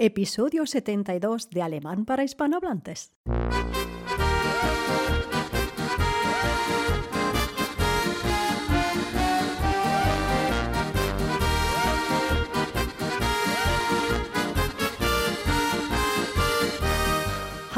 episodio 72 de Alemán para hispanohablantes.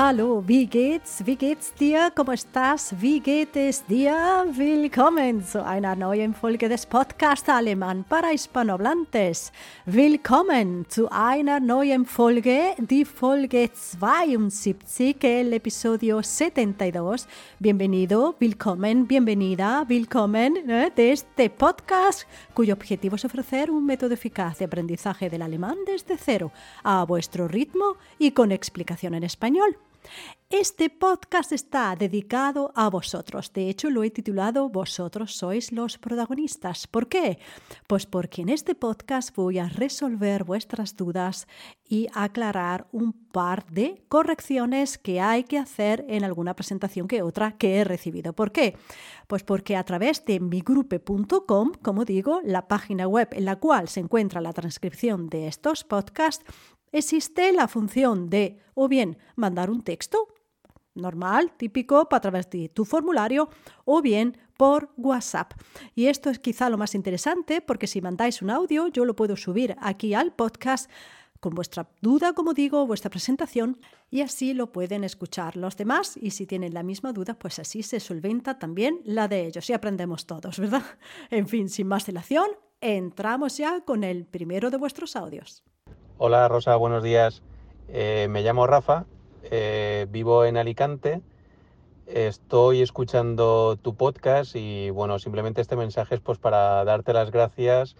Hallo, wie geht's? Wie geht's dir? ¿Cómo estás? Wie geht es dir? Willkommen zu einer neuen Folge des Podcasts Alemán para Hispanohablantes. Willkommen zu einer neuen Folge, die Folge 72, el episodio 72. Bienvenido, willkommen, bienvenida, willkommen ¿eh? de este podcast cuyo objetivo es ofrecer un método eficaz de aprendizaje del alemán desde cero, a vuestro ritmo y con explicación en español. Este podcast está dedicado a vosotros. De hecho, lo he titulado Vosotros sois los protagonistas. ¿Por qué? Pues porque en este podcast voy a resolver vuestras dudas y aclarar un par de correcciones que hay que hacer en alguna presentación que otra que he recibido. ¿Por qué? Pues porque a través de migrupe.com, como digo, la página web en la cual se encuentra la transcripción de estos podcasts, existe la función de o bien mandar un texto normal, típico, a través de tu formulario o bien por WhatsApp. Y esto es quizá lo más interesante porque si mandáis un audio yo lo puedo subir aquí al podcast con vuestra duda, como digo, vuestra presentación y así lo pueden escuchar los demás y si tienen la misma duda, pues así se solventa también la de ellos y aprendemos todos, ¿verdad? En fin, sin más dilación, entramos ya con el primero de vuestros audios. Hola Rosa, buenos días. Eh, me llamo Rafa, eh, vivo en Alicante, estoy escuchando tu podcast y bueno, simplemente este mensaje es pues para darte las gracias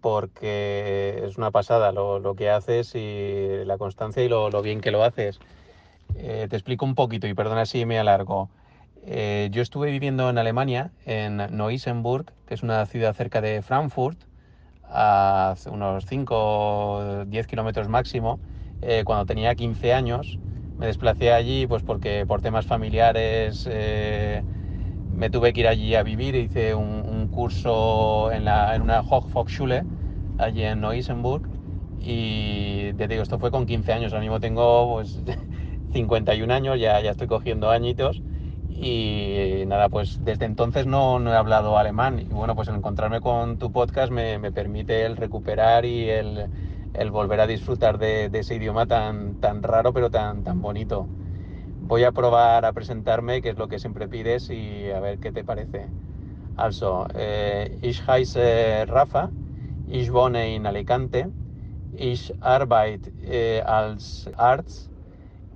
porque es una pasada lo, que haces y la constancia y lo, bien que lo haces. Eh, te explico un poquito y perdona si me alargo. yo estuve viviendo en Alemania, en Neusenburg, que es una ciudad cerca de Frankfurt, a unos 5 o 10 kilómetros máximo, eh, cuando tenía 15 años. Me desplacé allí pues porque por temas familiares eh, me tuve que ir allí a vivir. Hice un, curso en, la, en una Hochvolksschule allí en Neusenburg y te digo, esto fue con 15 años. Ahora mismo tengo pues 51 años, ya, ya estoy cogiendo añitos y nada, pues desde entonces no, no, he hablado alemán. Y bueno, pues el encontrarme con tu podcast me, me permite el recuperar y el, el volver a disfrutar de, de, ese idioma tan, tan raro pero tan, tan bonito. Voy a probar a presentarme, que es lo que siempre pides, y a ver qué te parece. Also, eh, ich heiße Rafa, ich wohne in Alicante, ich arbeite eh, als Arzt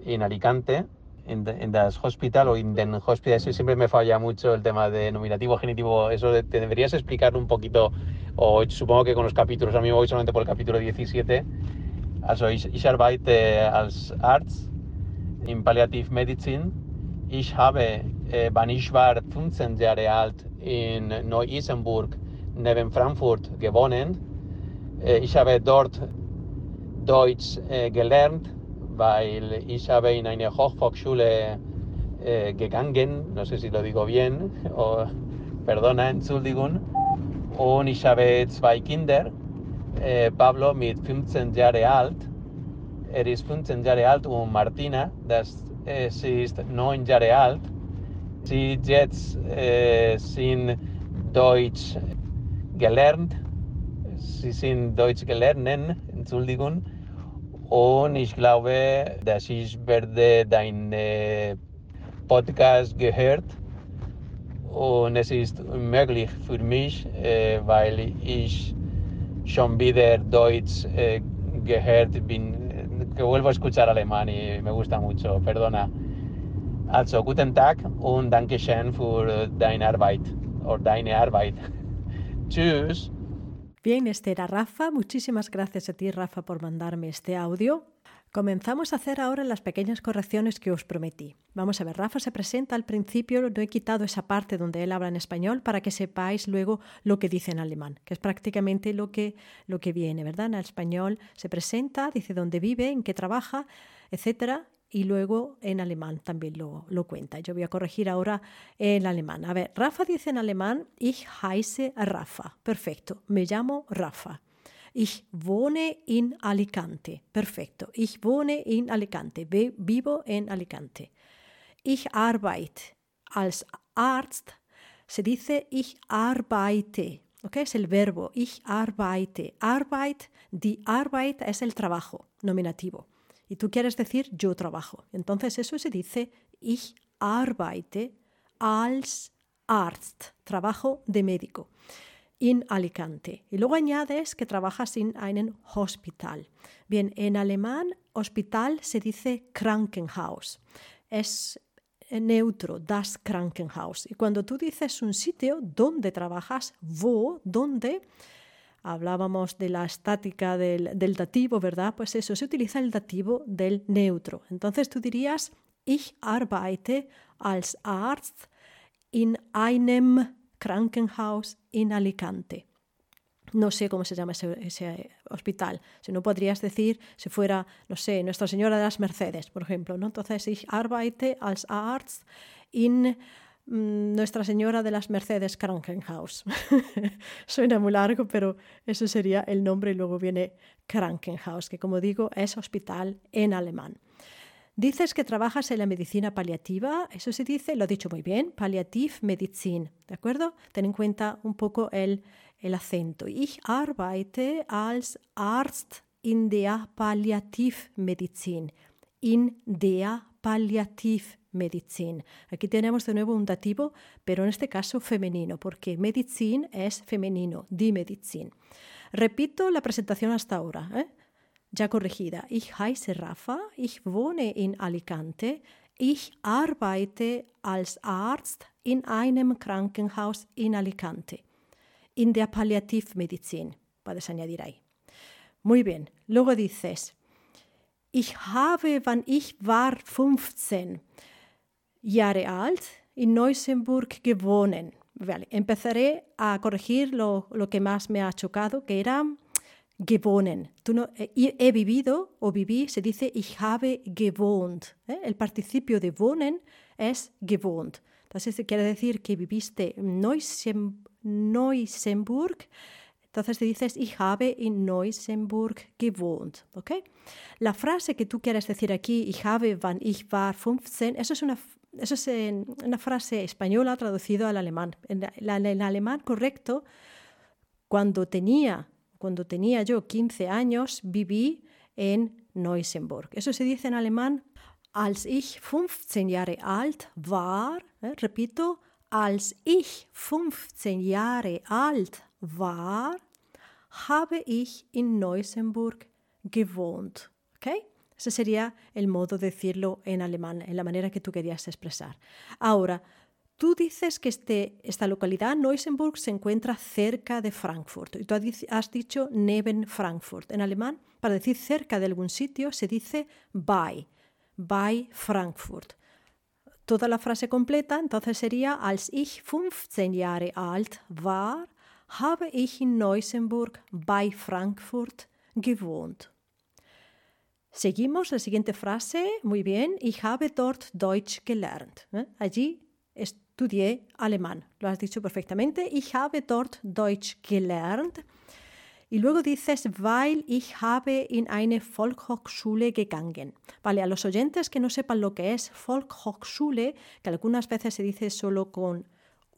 in Alicante en, das hospital o in den hospital, eso siempre me falla mucho el tema de nominativo, genitivo, eso te deberías explicar un poquito, o supongo que con los capítulos, a mí me voy solamente por el capítulo 17, also ich, ich arbeite als Arzt in Palliativmedizin, ich habe, äh, wann ich war 15 Jahre alt, in Neu-Isenburg neben Frankfurt gewohnt, äh, ich habe dort Deutsch äh, gelernt, weil ich habe in eine Hochvolksschule äh, gegangen, no sé si lo digo bien, o, perdona, Entschuldigung, und ich habe zwei Kinder, äh, Pablo mit 15 Jahre alt, er ist 15 Jahre alt und Martina, das, äh, sie ist 9 Jahre alt. Sie jetzt äh, sind Deutsch gelernt, sie sind Deutsch gelernt, Entschuldigung, Und ich glaube, dass ich werde dein Podcast gehört. Und es ist möglich für mich, äh, weil ich schon wieder Deutsch äh, gehört bin. Que vuelvo a escuchar alemán y me gusta mucho, perdona. Also, guten Tag und Dankeschön für deine Arbeit oder deine Arbeit. Tschüss. Bien, este Rafa. Muchísimas gracias a ti, Rafa, por mandarme este audio. Comenzamos a hacer ahora las pequeñas correcciones que os prometí. Vamos a ver, Rafa se presenta al principio, no he quitado esa parte donde él habla en español para que sepáis luego lo que dice en alemán, que es prácticamente lo que, lo que viene, ¿verdad? En el español se presenta, dice dónde vive, en qué trabaja, etcétera, y luego en alemán también lo, lo, cuenta. Yo voy a corregir ahora en alemán. A ver, Rafa dice en alemán, ich heiße Rafa. Perfecto, me llamo Rafa. Ich wohne in Alicante. Perfecto. Ich wohne in Alicante. Vivo en Alicante. Ich arbeite als Arzt. Se dice ich arbeite. ¿ok? Es el verbo, ich arbeite. Arbeit, die Arbeit es el trabajo, nominativo. Y tú quieres decir yo trabajo. Entonces eso se dice ich arbeite als Arzt, trabajo de médico, in Alicante. Y luego añades que trabajas en einem Hospital. Bien, en alemán hospital se dice Krankenhaus. Es neutro, das Krankenhaus. Y cuando tú dices un sitio donde trabajas, wo, donde, hablábamos de la estática del, dativo, ¿verdad? Pues eso, se utiliza el dativo del neutro. Entonces tú dirías, ich arbeite als Arzt in einem Krankenhaus in Alicante. No sé cómo se llama ese, hospital. Si no podrías decir, si fuera, no sé, Nuestra Señora de las Mercedes, por ejemplo. ¿no? Entonces, ich arbeite als Arzt in Nuestra Señora de las Mercedes Krankenhaus. Suena muy largo, pero eso sería el nombre y luego viene Krankenhaus, que como digo es hospital en alemán. Dices que trabajas en la medicina paliativa, eso se dice, lo he dicho muy bien, Medicine, ¿de acuerdo? Ten en cuenta un poco el, el acento. Ich arbeite als Arzt in der Palliativmedizin. In der Palliativmedizin. Aquí tenemos de nuevo un dativo, pero en este caso femenino, porque medicin es femenino, die Medizin. Repito la presentación hasta ahora. ¿eh? ya corregida. Ich heiße Rafa, ich wohne in Alicante, ich arbeite als Arzt in einem Krankenhaus in Alicante, in der Palliativmedizin, puedes añadir ahí. Muy bien, luego dices, ich habe, wann ich war 15 Jahre alt, in Neusenburg gewohnt. Vale, empezaré a corregir lo, que más me ha chocado, que era gewohnen. Tú no, eh, he vivido o viví, se dice ich habe gewohnt. ¿eh? El participio de wohnen es gewohnt. Entonces quiere decir que viviste en Neusenburg. Entonces te dices ich habe in Neusenburg gewohnt. ¿okay? La frase que tú quieres decir aquí, ich habe wann ich war 15, eso es una, eso es una frase española traducida al alemán. En, en el alemán correcto, cuando tenía cuando tenía yo 15 años, viví en Neusenburg. Eso se dice en alemán, als ich 15 Jahre alt war, eh, repito, als ich 15 Jahre alt war, habe ich in Neusenburg gewohnt. ¿Okay? Ese sería el modo de decirlo en alemán, en la manera que tú querías expresar. Ahora, Tú dices que este, esta localidad, Neusenburg, se encuentra cerca de Frankfurt y tú has dicho neben Frankfurt. En alemán, para decir cerca de algún sitio, se dice bei, bei Frankfurt. Toda la frase completa entonces sería, als ich 15 Jahre alt war, habe ich in Neusenburg bei Frankfurt gewohnt. Seguimos la siguiente frase. Muy bien. Ich habe dort Deutsch gelernt. ¿eh? Allí estudié alemán. Lo has dicho perfectamente. Ich habe dort Deutsch gelernt. Y luego dices, weil ich habe in eine Volkshochschule gegangen. Vale, a los oyentes que no sepan lo que es Volkshochschule, que algunas veces se dice solo con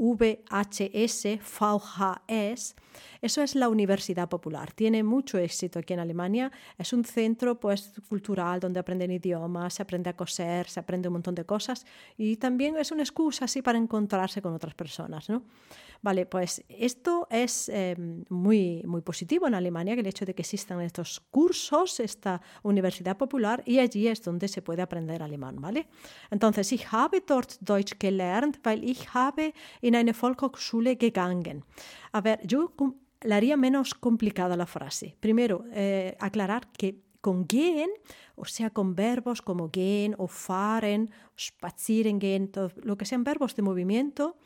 VHS, VHS, eso es la Universidad Popular. Tiene mucho éxito aquí en Alemania. Es un centro pues, cultural donde aprenden idiomas, se aprende a coser, se aprende un montón de cosas y también es una excusa así para encontrarse con otras personas. ¿no? Vale, pues esto es eh, muy, muy positivo en Alemania, el hecho de que existan estos cursos, esta universidad popular, y allí es donde se puede aprender alemán, ¿vale? Entonces, ich habe dort Deutsch gelernt, weil ich habe in eine Volkshochschule gegangen. A ver, yo la haría menos complicada la frase. Primero, eh, aclarar que con gehen, o sea, con verbos como gehen o fahren, spazieren gehen, lo que sean verbos de movimiento,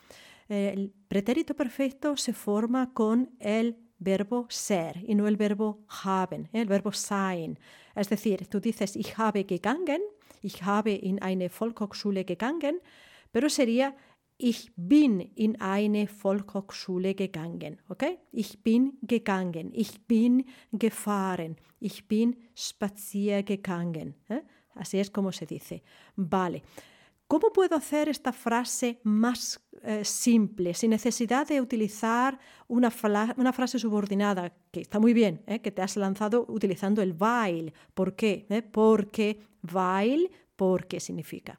el pretérito perfecto se forma con el verbo ser y no el verbo haben, el verbo sein. Es decir, tú dices ich habe gegangen, ich habe in eine Volkshochschule gegangen, pero sería Ich bin in eine Volkshochschule gegangen. Okay? Ich bin gegangen. Ich bin gefahren. Ich bin spaziergegangen. ¿eh? Así es como se dice. Vale. ¿Cómo puedo hacer esta frase más eh, simple, sin necesidad de utilizar una, frase subordinada, que está muy bien, ¿eh? que te has lanzado utilizando el weil? ¿Por qué? ¿Eh? Porque, weil, porque significa.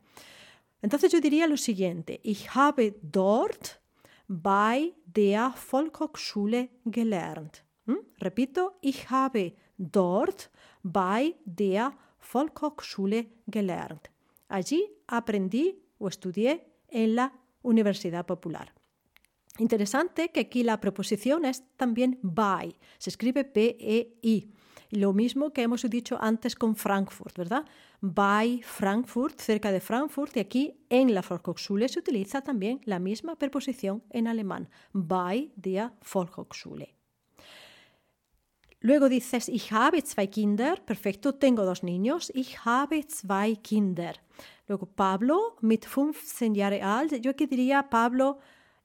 Entonces yo diría lo siguiente, ich habe dort bei der Volkshochschule gelernt. ¿Mm? Repito, ich habe dort bei der Volkshochschule gelernt. Allí aprendí o estudié en la Universidad Popular. Interesante que aquí la preposición es también by, se escribe B-E-I. Lo mismo que hemos dicho antes con Frankfurt, ¿verdad? By Frankfurt, cerca de Frankfurt, y aquí en la Volkshochschule se utiliza también la misma preposición en alemán, by der Volkshochschule. Luego dices, ich habe zwei Kinder, perfecto, tengo dos niños, ich habe zwei Kinder. Luego Pablo mit 15 Jahre alt, yo aquí diría Pablo,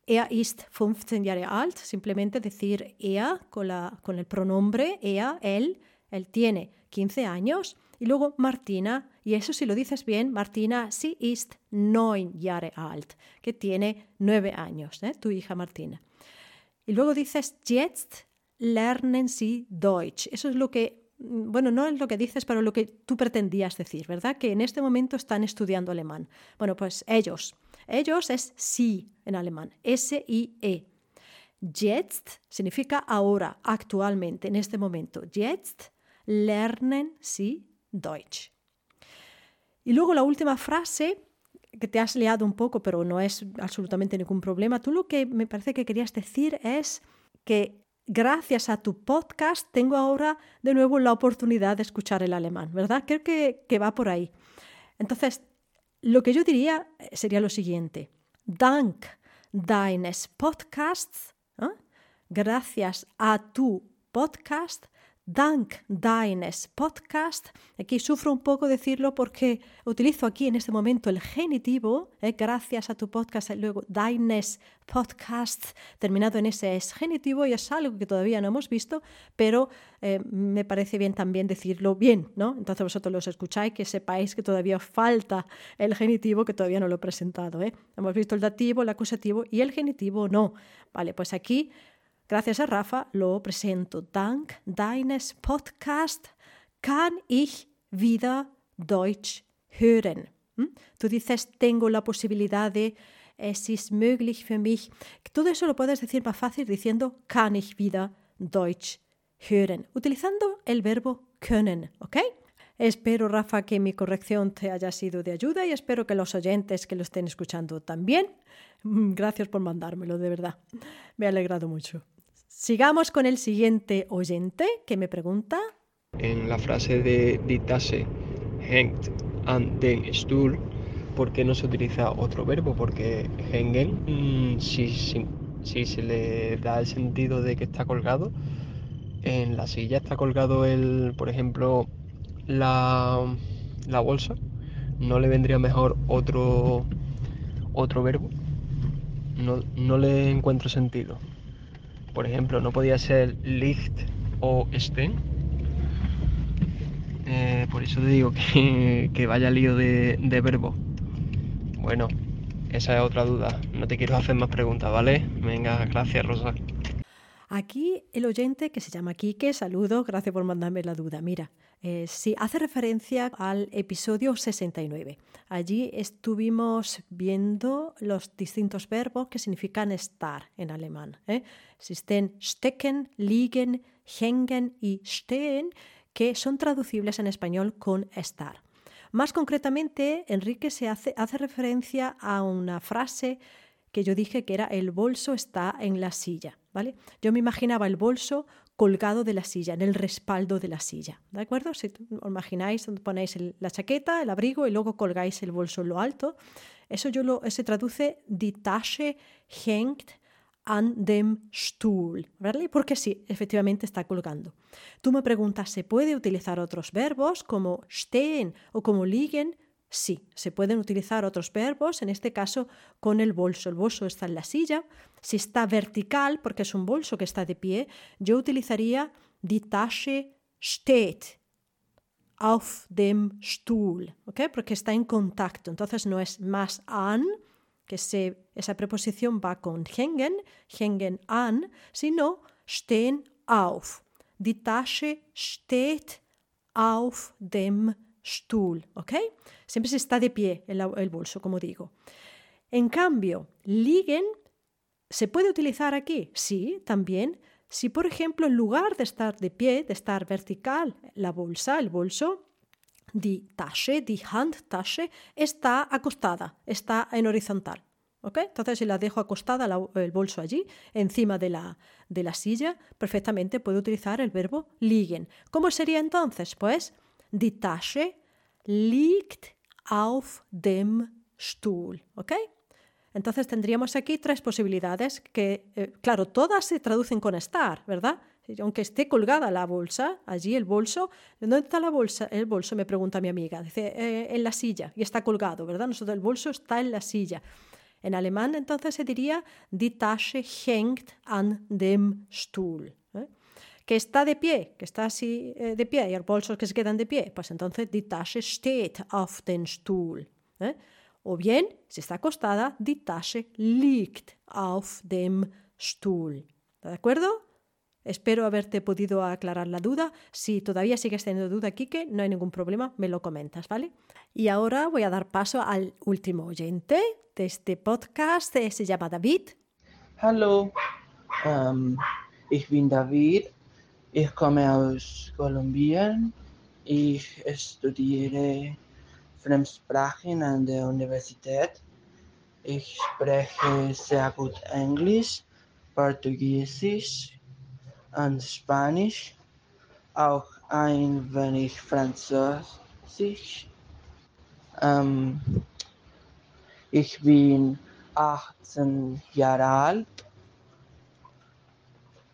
er ist 15 Jahre alt, simplemente decir er con, con el pronombre er, él, él tiene 15 años. Y luego Martina, y eso si lo dices bien, Martina, sie ist 9 Jahre alt, que tiene 9 años, ¿eh? tu hija Martina. Y luego dices, jetzt lernen Sie Deutsch. Eso es lo que, bueno, no es lo que dices, pero lo que tú pretendías decir, ¿verdad? Que en este momento están estudiando alemán. Bueno, pues ellos. Ellos es sí en alemán, S-I-E. Jetzt significa ahora, actualmente, en este momento. Jetzt lernen Sie Deutsch. Y luego la última frase que te has liado un poco, pero no es absolutamente ningún problema. Tú lo que me parece que querías decir es que gracias a tu podcast tengo ahora de nuevo la oportunidad de escuchar el alemán, ¿verdad? Creo que, que va por ahí. Entonces, lo que yo diría sería lo siguiente. Dank deines Podcasts, ¿eh? gracias a tu podcast, dank deines Podcast. Aquí sufro un poco decirlo porque utilizo aquí en este momento el genitivo, eh, gracias a tu podcast, luego deines Podcast, terminado en ese es genitivo y es algo que todavía no hemos visto, pero eh, me parece bien también decirlo bien, ¿no? Entonces vosotros los escucháis, que sepáis que todavía falta el genitivo, que todavía no lo he presentado. ¿eh? Hemos visto el dativo, el acusativo y el genitivo no. Vale, pues aquí Gracias a Rafa lo presento. Dank deines Podcast kann ich wieder Deutsch hören. ¿Mm? Tú dices, tengo la posibilidad de, es ist möglich für mich. Todo eso lo puedes decir más fácil diciendo, kann ich wieder Deutsch hören, utilizando el verbo können, ¿ok? Espero, Rafa, que mi corrección te haya sido de ayuda y espero que los oyentes que lo estén escuchando también. Gracias por mandármelo, de verdad. Me ha alegrado mucho. Sigamos con el siguiente oyente que me pregunta. En la frase de ditase hängt an den Stuhl, ¿por qué no se utiliza otro verbo? Porque hängen, mm, si, si, se le da el sentido de que está colgado, en la silla está colgado el, por ejemplo, la, la bolsa, ¿no le vendría mejor otro, otro verbo? No, no le encuentro sentido. Por ejemplo, no podía ser licht o stehen. Eh, por eso te digo que, vaya lío de, de verbo. Bueno, esa es otra duda. No te quiero hacer más preguntas, ¿vale? Venga, gracias, Rosa. Aquí el oyente que se llama Quique, saludo, gracias por mandarme la duda. Mira, eh, sí, hace referencia al episodio 69. Allí estuvimos viendo los distintos verbos que significan estar en alemán. ¿eh? Existen stecken, liegen, hängen y stehen, que son traducibles en español con estar. Más concretamente, Enrique se hace, hace referencia a una frase que yo dije que era el bolso está en la silla, ¿vale? Yo me imaginaba el bolso colgado de la silla, en el respaldo de la silla, ¿de acuerdo? Si os imagináis, ponéis la chaqueta, el abrigo y luego colgáis el bolso en lo alto, eso yo lo, se traduce die Tasche hängt an dem Stuhl, ¿vale? Porque sí, efectivamente está colgando. Tú me preguntas, ¿se puede utilizar otros verbos como stehen o como liegen? Sí, se pueden utilizar otros verbos, en este caso con el bolso. El bolso está en la silla. Si está vertical, porque es un bolso que está de pie, yo utilizaría die Tasche steht auf dem Stuhl, ¿ok? Porque está en contacto. Entonces no es más an, que esa preposición va con hängen, hängen an, sino stehen auf. Die Tasche steht auf dem Stuhl, ¿ok? Siempre se está de pie el, el bolso, como digo. En cambio, liegen se puede utilizar aquí, sí, también. Si, por ejemplo, en lugar de estar de pie, de estar vertical, la bolsa, el bolso, die Tasche, die Handtasche, está acostada, está en horizontal. ¿ok? Entonces, si la dejo acostada el bolso allí, encima de la, de la silla, perfectamente puedo utilizar el verbo liegen. ¿Cómo sería entonces? Pues Die Tasche liegt auf dem Stuhl. ¿Ok? Entonces tendríamos aquí tres posibilidades que, eh, claro, todas se traducen con estar, ¿verdad? Aunque esté colgada la bolsa, allí el bolso, ¿dónde está la bolsa? El bolso, me pregunta mi amiga, dice, eh, en la silla, y está colgado, ¿verdad? Nosotros el bolso está en la silla. En alemán entonces se diría, die Tasche hängt an dem Stuhl que está de pie, que está así eh, de pie, y hay bolsos que se quedan de pie, pues entonces die Tasche steht auf den Stuhl. ¿eh? O bien, si está acostada, die Tasche liegt auf dem Stuhl. ¿De acuerdo? Espero haberte podido aclarar la duda. Si todavía sigues teniendo duda, Kike, no hay ningún problema, me lo comentas, ¿vale? Y ahora voy a dar paso al último oyente de este podcast. Eh, se llama David. Hallo, um, ich bin David Ich komme aus Kolumbien. Ich studiere Fremdsprachen an der Universität. Ich spreche sehr gut Englisch, Portugiesisch und Spanisch, auch ein wenig Französisch. Ähm, ich bin 18 Jahre alt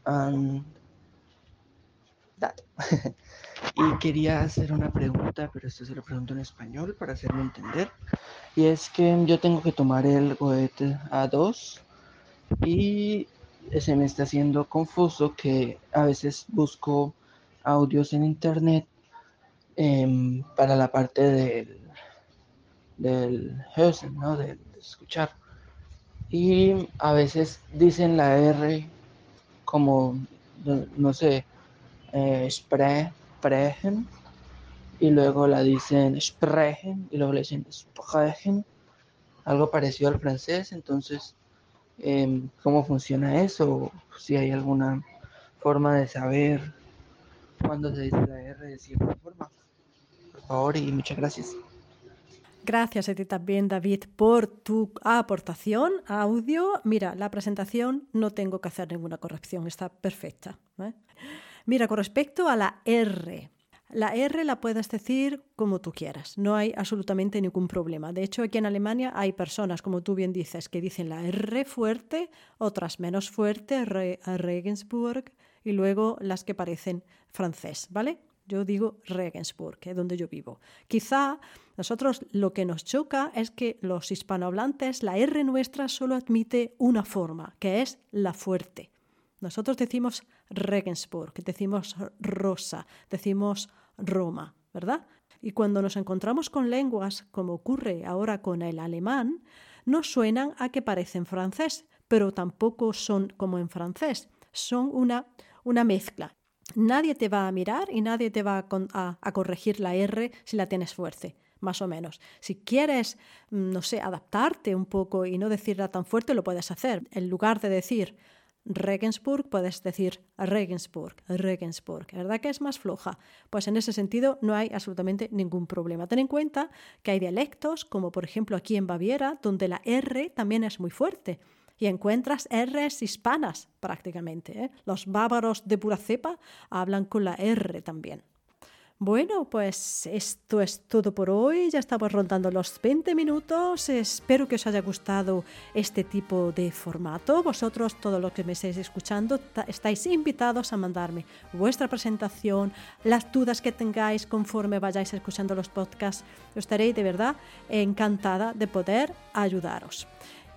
und y quería hacer una pregunta, pero esto se lo pregunto en español para hacerme entender. Y es que yo tengo que tomar el Goethe A2 y se me está haciendo confuso que a veces busco audios en internet em, para la parte del, del ¿no? Del escuchar. Y a veces dicen la R como, no sé, eh, sprechen y luego la dicen sprechen y luego le dicen sprechen, algo parecido al francés, entonces em, cómo funciona eso, si hay alguna forma de saber cuándo se dice la R de cierta forma. Por favor y muchas gracias. Gracias a ti también, David, por tu aportación audio. Mira, la presentación no tengo que hacer ninguna corrección, está perfecta. ¿eh? Mira, con respecto a la R, la R la puedes decir como tú quieras, no hay absolutamente ningún problema. De hecho, aquí en Alemania hay personas, como tú bien dices, que dicen la R fuerte, otras menos fuerte, Regensburg, y luego las que parecen francés, ¿vale? Yo digo Regensburg, que es donde yo vivo. Quizá nosotros lo que nos choca es que los hispanohablantes, la R nuestra solo admite una forma, que es la fuerte. Nosotros decimos Regensburg, decimos Rosa, decimos Roma, ¿verdad? Y cuando nos encontramos con lenguas, como ocurre ahora con el alemán, no suenan a que parecen francés, pero tampoco son como en francés, son una, una mezcla. Nadie te va a mirar y nadie te va a, a corregir la R si la tienes fuerte más o menos. Si quieres, mm, no sé, adaptarte un poco y no decirla tan fuerte, lo puedes hacer. En lugar de decir Regensburg, puedes decir Regensburg, Regensburg. ¿Verdad que es más floja? Pues en ese sentido no hay absolutamente ningún problema. Ten en cuenta que hay dialectos, como por ejemplo aquí en Baviera, donde la R también es muy fuerte. Y encuentras Rs hispanas prácticamente. ¿eh? Los bávaros de pura cepa hablan con la R también. Bueno, pues esto es todo por hoy. Ya estamos rondando los 20 minutos. Espero que os haya gustado este tipo de formato. Vosotros, todos los que me estáis escuchando, estáis invitados a mandarme vuestra presentación, las dudas que tengáis conforme vayáis escuchando los podcasts. Yo estaré de verdad encantada de poder ayudaros.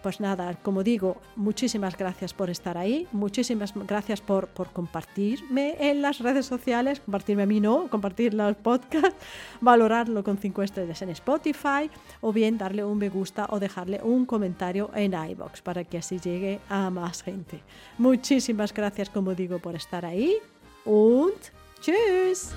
Pues nada, como digo, muchísimas gracias por estar ahí, muchísimas gracias por, por compartirme en las redes sociales, compartirme a mí no, compartir los podcasts, valorarlo con 5 estrellas en Spotify o bien darle un me gusta o dejarle un comentario en iBox para que así llegue a más gente. Muchísimas gracias, como digo, por estar ahí und tschüss.